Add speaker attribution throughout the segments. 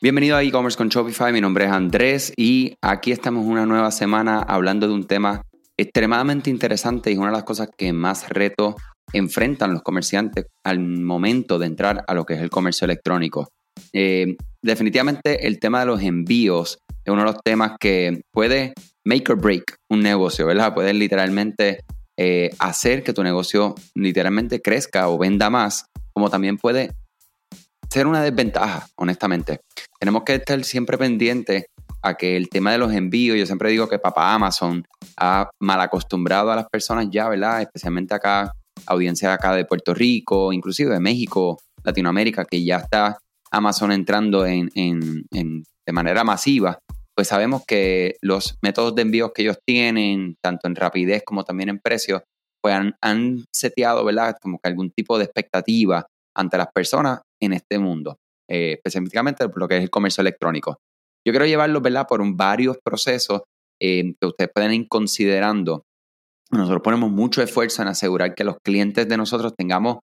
Speaker 1: Bienvenido a e-commerce con Shopify, mi nombre es Andrés y aquí estamos una nueva semana hablando de un tema extremadamente interesante y una de las cosas que más reto enfrentan los comerciantes al momento de entrar a lo que es el comercio electrónico. Eh, definitivamente el tema de los envíos es uno de los temas que puede make or break un negocio, ¿verdad? Puede literalmente eh, hacer que tu negocio literalmente crezca o venda más, como también puede ser una desventaja, honestamente. Tenemos que estar siempre pendientes a que el tema de los envíos, yo siempre digo que papá Amazon ha mal acostumbrado a las personas ya, ¿verdad? Especialmente acá, audiencia acá de Puerto Rico, inclusive de México, Latinoamérica, que ya está Amazon entrando en, de manera masiva, pues sabemos que los métodos de envíos que ellos tienen, tanto en rapidez como también en precio, pues han, han seteado, ¿verdad? Como que algún tipo de expectativa ante las personas en este mundo, eh, específicamente lo que es el comercio electrónico. Yo quiero llevarlo, ¿verdad?, por varios procesos eh, que ustedes pueden ir considerando. Nosotros ponemos mucho esfuerzo en asegurar que los clientes de nosotros tengamos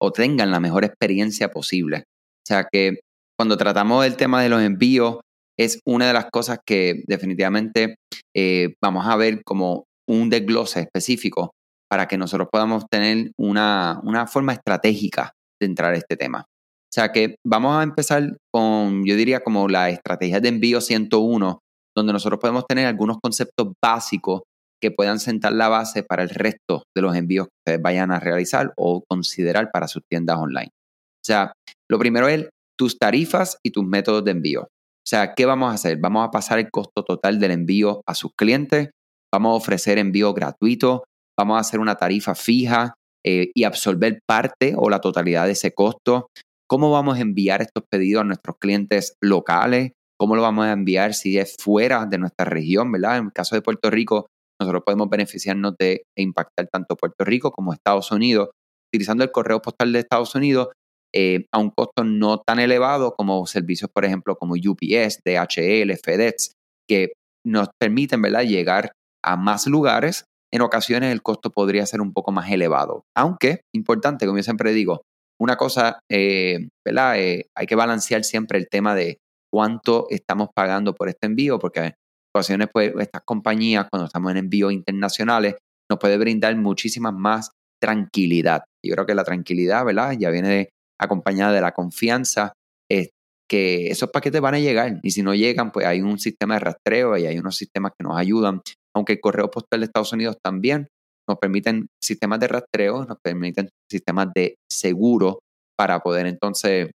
Speaker 1: o tengan la mejor experiencia posible. O sea que cuando tratamos el tema de los envíos, es una de las cosas que definitivamente eh, vamos a ver como un desglose específico para que nosotros podamos tener una, una forma estratégica de entrar a este tema. O sea que vamos a empezar con, yo diría, como la estrategia de envío 101, donde nosotros podemos tener algunos conceptos básicos que puedan sentar la base para el resto de los envíos que ustedes vayan a realizar o considerar para sus tiendas online. O sea, lo primero es tus tarifas y tus métodos de envío. O sea, ¿qué vamos a hacer? Vamos a pasar el costo total del envío a sus clientes, vamos a ofrecer envío gratuito, vamos a hacer una tarifa fija, eh, y absorber parte o la totalidad de ese costo. ¿Cómo vamos a enviar estos pedidos a nuestros clientes locales? ¿Cómo lo vamos a enviar si es fuera de nuestra región, verdad? En el caso de Puerto Rico, nosotros podemos beneficiarnos de e impactar tanto Puerto Rico como Estados Unidos utilizando el correo postal de Estados Unidos eh, a un costo no tan elevado como servicios, por ejemplo, como UPS, DHL, FedEx, que nos permiten ¿verdad? llegar a más lugares en ocasiones el costo podría ser un poco más elevado. Aunque, importante, como yo siempre digo, una cosa, eh, ¿verdad? Eh, hay que balancear siempre el tema de cuánto estamos pagando por este envío, porque en ocasiones, pues, estas compañías, cuando estamos en envíos internacionales, nos puede brindar muchísima más tranquilidad. Yo creo que la tranquilidad, ¿verdad? Ya viene acompañada de la confianza, es que esos paquetes van a llegar y si no llegan, pues hay un sistema de rastreo y hay unos sistemas que nos ayudan aunque el correo postal de Estados Unidos también nos permiten sistemas de rastreo, nos permiten sistemas de seguro para poder entonces,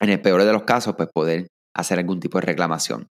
Speaker 1: en el peor de los casos, pues poder hacer algún tipo de reclamación.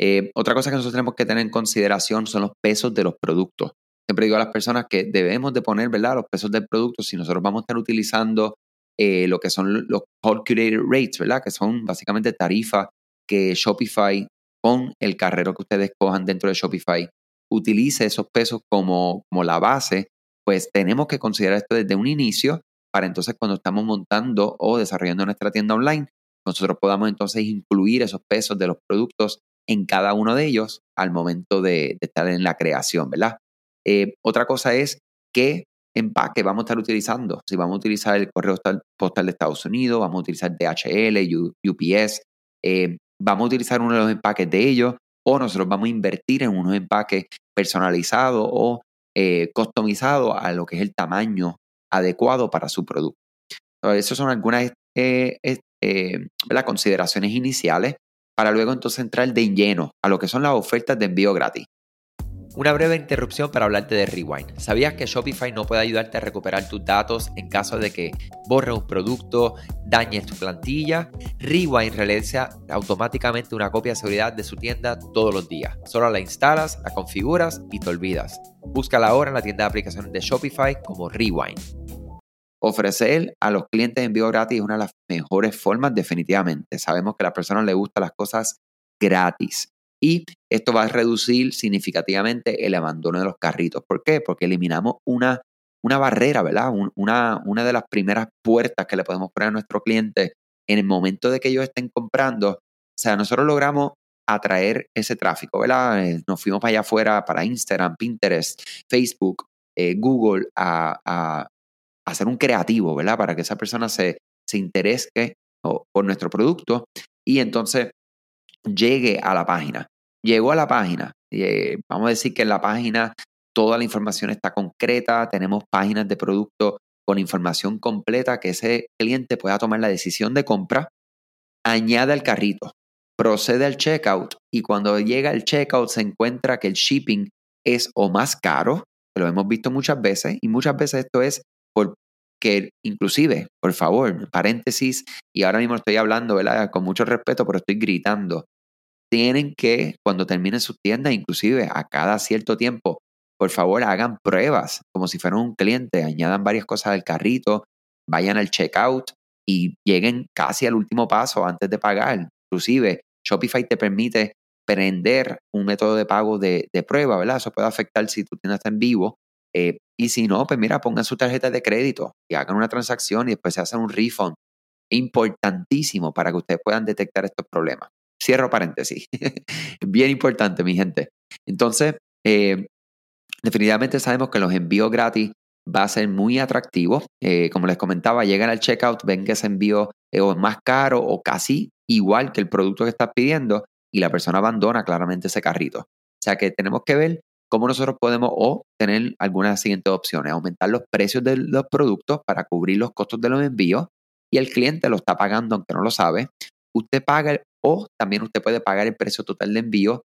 Speaker 1: Eh, otra cosa que nosotros tenemos que tener en consideración son los pesos de los productos. Siempre digo a las personas que debemos de poner, ¿verdad? Los pesos del producto si nosotros vamos a estar utilizando eh, lo que son los calculated rates, ¿verdad? Que son básicamente tarifas que Shopify con el carrero que ustedes cojan dentro de Shopify utilice esos pesos como, como la base, pues tenemos que considerar esto desde un inicio para entonces cuando estamos montando o desarrollando nuestra tienda online, nosotros podamos entonces incluir esos pesos de los productos en cada uno de ellos al momento de, estar en la creación, ¿verdad? Eh, otra cosa es qué empaque vamos a estar utilizando. Si vamos a utilizar el correo postal de Estados Unidos, vamos a utilizar DHL, UPS, eh, vamos a utilizar uno de los empaques de ellos, o nosotros vamos a invertir en unos empaques personalizados o eh, customizados a lo que es el tamaño adecuado para su producto. Esas son algunas eh, eh, consideraciones iniciales para luego entonces entrar de lleno a lo que son las ofertas de envío gratis.
Speaker 2: Una breve interrupción para hablarte de Rewind. ¿Sabías que Shopify no puede ayudarte a recuperar tus datos en caso de que borres un producto, dañes tu plantilla? Rewind realiza automáticamente una copia de seguridad de su tienda todos los días. Solo la instalas, la configuras y te olvidas. Búscala ahora en la tienda de aplicaciones de Shopify como Rewind.
Speaker 1: Ofrecer a los clientes envío gratis es una de las mejores formas definitivamente. Sabemos que a las personas les gustan las cosas gratis y esto va a reducir significativamente el abandono de los carritos. ¿Por qué? Porque eliminamos una, una barrera, ¿verdad? una, una de las primeras puertas que le podemos poner a nuestro cliente en el momento de que ellos estén comprando. O sea, nosotros logramos atraer ese tráfico, ¿verdad? Eh, nos fuimos para allá afuera, para Instagram, Pinterest, Facebook, eh, Google, a, a, hacer un creativo, ¿verdad? Para que esa persona se, se interese por nuestro producto y entonces
Speaker 2: llegue a la página. Llegó a la página. Eh, vamos a decir que en la página toda la información está concreta, tenemos páginas de producto con información completa que ese cliente pueda tomar la decisión de compra, añade al carrito, procede al checkout y cuando llega al checkout se encuentra que el shipping es o más caro, lo hemos visto muchas veces, y muchas veces esto es porque inclusive, por favor, paréntesis, y ahora mismo estoy hablando, ¿verdad? Con mucho respeto, pero estoy gritando. Tienen que, cuando terminen sus tiendas, inclusive a cada cierto tiempo, por favor hagan pruebas como si fueran un cliente, añadan varias cosas al carrito, vayan al checkout y lleguen casi al último paso antes de pagar. Inclusive Shopify te permite prender un método de pago de, prueba, ¿verdad? Eso puede afectar si tu tienda está en vivo. Eh, y si no, pues mira, pongan su tarjeta de crédito y hagan una transacción y después se hacen un refund. Importantísimo para que ustedes puedan detectar estos problemas. Cierro paréntesis. Bien importante, mi gente. Entonces, eh, definitivamente sabemos que los envíos gratis va a ser muy atractivo. Eh, como les comentaba, llegan al checkout, ven que ese envío es más caro o casi igual que el producto que estás pidiendo y la persona abandona claramente ese carrito. O sea que tenemos que ver cómo nosotros podemos o tener algunas siguientes opciones. Aumentar los precios de los productos para cubrir los costos de los envíos y el cliente lo está pagando aunque no lo sabe. Usted paga o también usted puede pagar el precio total de envío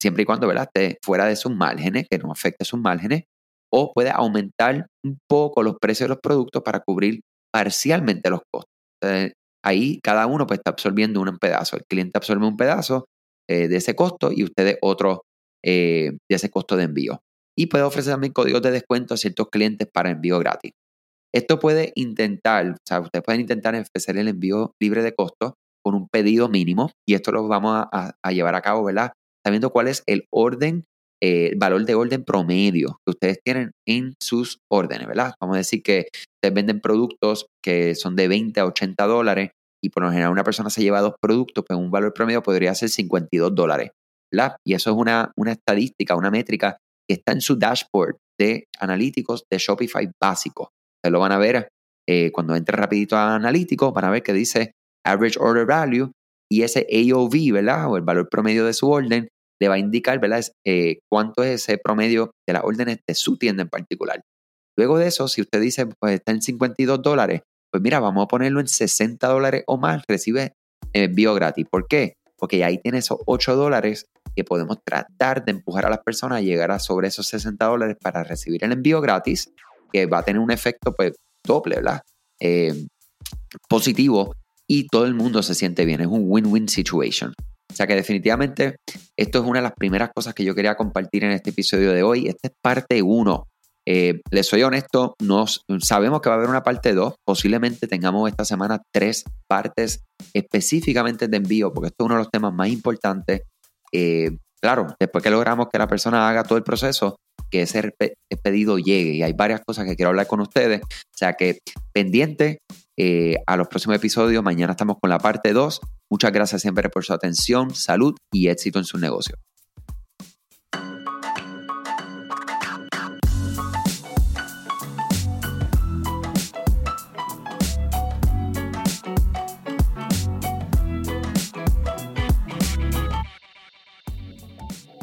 Speaker 2: siempre y cuando ¿verdad? esté fuera de sus márgenes, que no afecte sus márgenes, o puede aumentar un poco los precios de los productos para cubrir parcialmente los costos. ahí cada uno pues, está absorbiendo un pedazo. El cliente absorbe un pedazo eh, de ese costo y ustedes otro eh, de ese costo de envío. Y puede ofrecer también códigos de descuento a ciertos clientes para envío gratis. Esto puede intentar, o sea, ustedes pueden intentar ofrecer el envío libre de costo con un pedido mínimo y esto lo vamos a, llevar a cabo, ¿verdad? Sabiendo cuál es el orden eh, el valor de orden promedio que ustedes tienen en sus órdenes, ¿verdad? Vamos a decir que ustedes venden productos que son de 20 a 80 dólares y por lo general una persona se lleva dos productos, pues un valor promedio podría ser 52 dólares, ¿verdad? Y eso es una, una estadística, una métrica que está en su dashboard de analíticos de Shopify básico. Ustedes lo van a ver eh, cuando entre rapidito a analíticos, van a ver que dice Average Order Value y ese AOV, ¿verdad? O el valor promedio de su orden le va a indicar, ¿verdad? Eh, cuánto es ese promedio de las órdenes de su tienda en particular. Luego de eso, si usted dice, pues está en 52 dólares, pues mira, vamos a ponerlo en 60 dólares o más, recibe envío gratis. ¿Por qué? Porque ahí tiene esos 8 dólares que podemos tratar de empujar a las personas a llegar a sobre esos 60 dólares para recibir el envío gratis, que va a tener un efecto pues doble, ¿verdad? Eh, positivo y todo el mundo se siente bien. Es un win-win situation. O sea que definitivamente esto es una de las primeras cosas que yo quería compartir en este episodio de hoy. Esta es parte 1. Eh, les soy honesto, nos, sabemos que va a haber una parte 2. Posiblemente tengamos esta semana tres partes específicamente de envío, porque esto es uno de los temas más importantes. Eh, claro, después que logramos que la persona haga todo el proceso, que ese pedido llegue. Y hay varias cosas que quiero hablar con ustedes. O sea que pendiente eh, a los próximos episodios. Mañana estamos con la parte 2. Muchas gracias siempre por su atención, salud y éxito en su negocio.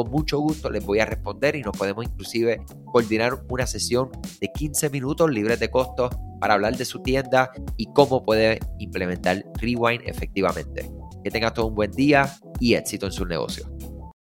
Speaker 2: Con mucho gusto les voy a responder y nos podemos inclusive coordinar una sesión de 15 minutos libres de costo para hablar de su tienda y cómo puede implementar Rewind efectivamente. Que tengas todo un buen día y éxito en su negocio.